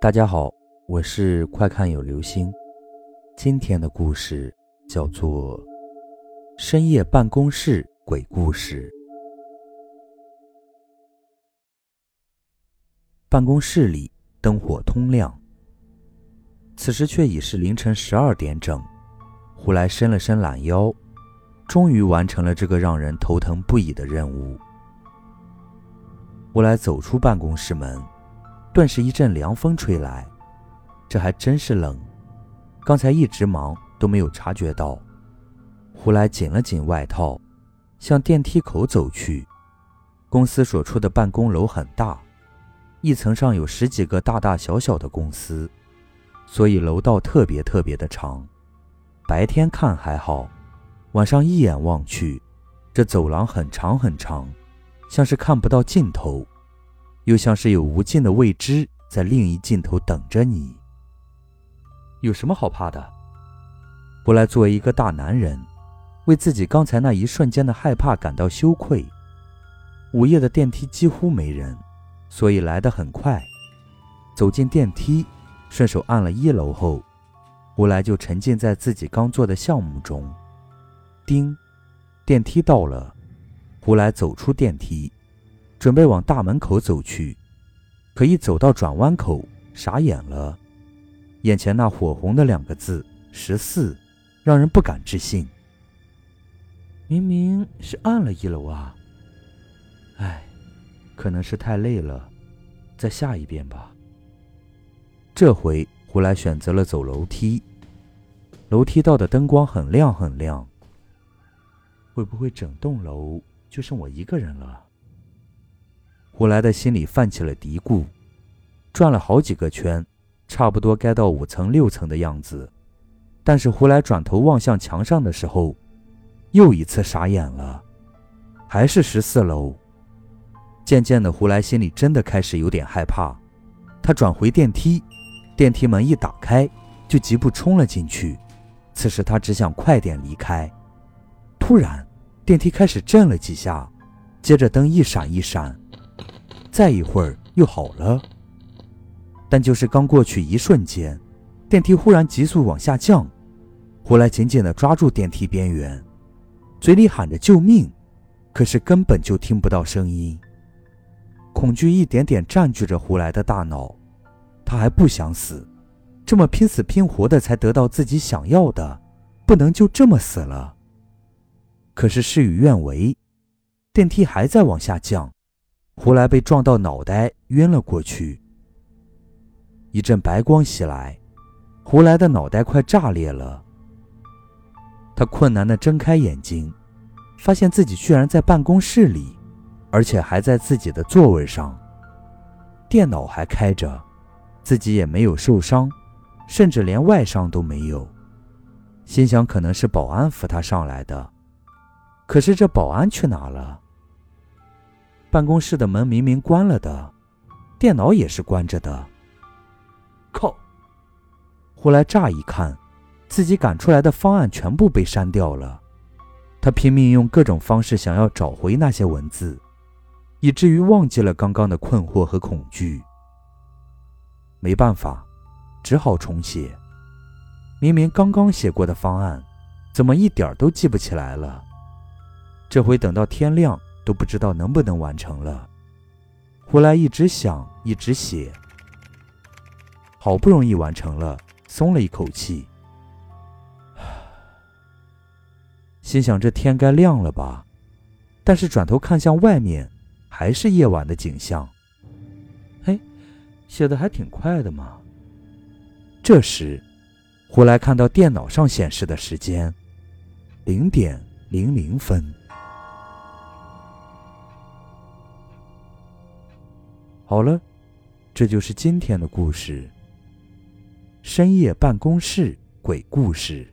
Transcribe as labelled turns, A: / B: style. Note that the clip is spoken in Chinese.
A: 大家好，我是快看有流星。今天的故事叫做《深夜办公室鬼故事》。办公室里灯火通亮，此时却已是凌晨十二点整。胡来伸了伸懒腰，终于完成了这个让人头疼不已的任务。胡来走出办公室门。顿时一阵凉风吹来，这还真是冷。刚才一直忙都没有察觉到。胡来紧了紧外套，向电梯口走去。公司所处的办公楼很大，一层上有十几个大大小小的公司，所以楼道特别特别的长。白天看还好，晚上一眼望去，这走廊很长很长，像是看不到尽头。又像是有无尽的未知在另一尽头等着你。有什么好怕的？胡来作为一个大男人，为自己刚才那一瞬间的害怕感到羞愧。午夜的电梯几乎没人，所以来得很快。走进电梯，顺手按了一楼后，胡来就沉浸在自己刚做的项目中。叮，电梯到了。胡来走出电梯。准备往大门口走去，可一走到转弯口，傻眼了。眼前那火红的两个字“十四”，让人不敢置信。明明是按了一楼啊！哎，可能是太累了，再下一遍吧。这回胡来选择了走楼梯，楼梯道的灯光很亮很亮。会不会整栋楼就剩我一个人了？胡来的心里泛起了嘀咕，转了好几个圈，差不多该到五层六层的样子。但是胡来转头望向墙上的时候，又一次傻眼了，还是十四楼。渐渐的，胡来心里真的开始有点害怕。他转回电梯，电梯门一打开，就疾步冲了进去。此时他只想快点离开。突然，电梯开始震了几下，接着灯一闪一闪。再一会儿又好了，但就是刚过去一瞬间，电梯忽然急速往下降。胡来紧紧地抓住电梯边缘，嘴里喊着救命，可是根本就听不到声音。恐惧一点点占据着胡来的大脑，他还不想死，这么拼死拼活的才得到自己想要的，不能就这么死了。可是事与愿违，电梯还在往下降。胡来被撞到脑袋，晕了过去。一阵白光袭来，胡来的脑袋快炸裂了。他困难地睁开眼睛，发现自己居然在办公室里，而且还在自己的座位上，电脑还开着，自己也没有受伤，甚至连外伤都没有。心想可能是保安扶他上来的，可是这保安去哪了？办公室的门明明关了的，电脑也是关着的。靠！胡来乍一看，自己赶出来的方案全部被删掉了。他拼命用各种方式想要找回那些文字，以至于忘记了刚刚的困惑和恐惧。没办法，只好重写。明明刚刚写过的方案，怎么一点都记不起来了？这回等到天亮。都不知道能不能完成了。胡来一直想，一直写，好不容易完成了，松了一口气，心想这天该亮了吧。但是转头看向外面，还是夜晚的景象。嘿，写的还挺快的嘛。这时，胡来看到电脑上显示的时间，零点零零分。好了，这就是今天的故事。深夜办公室鬼故事。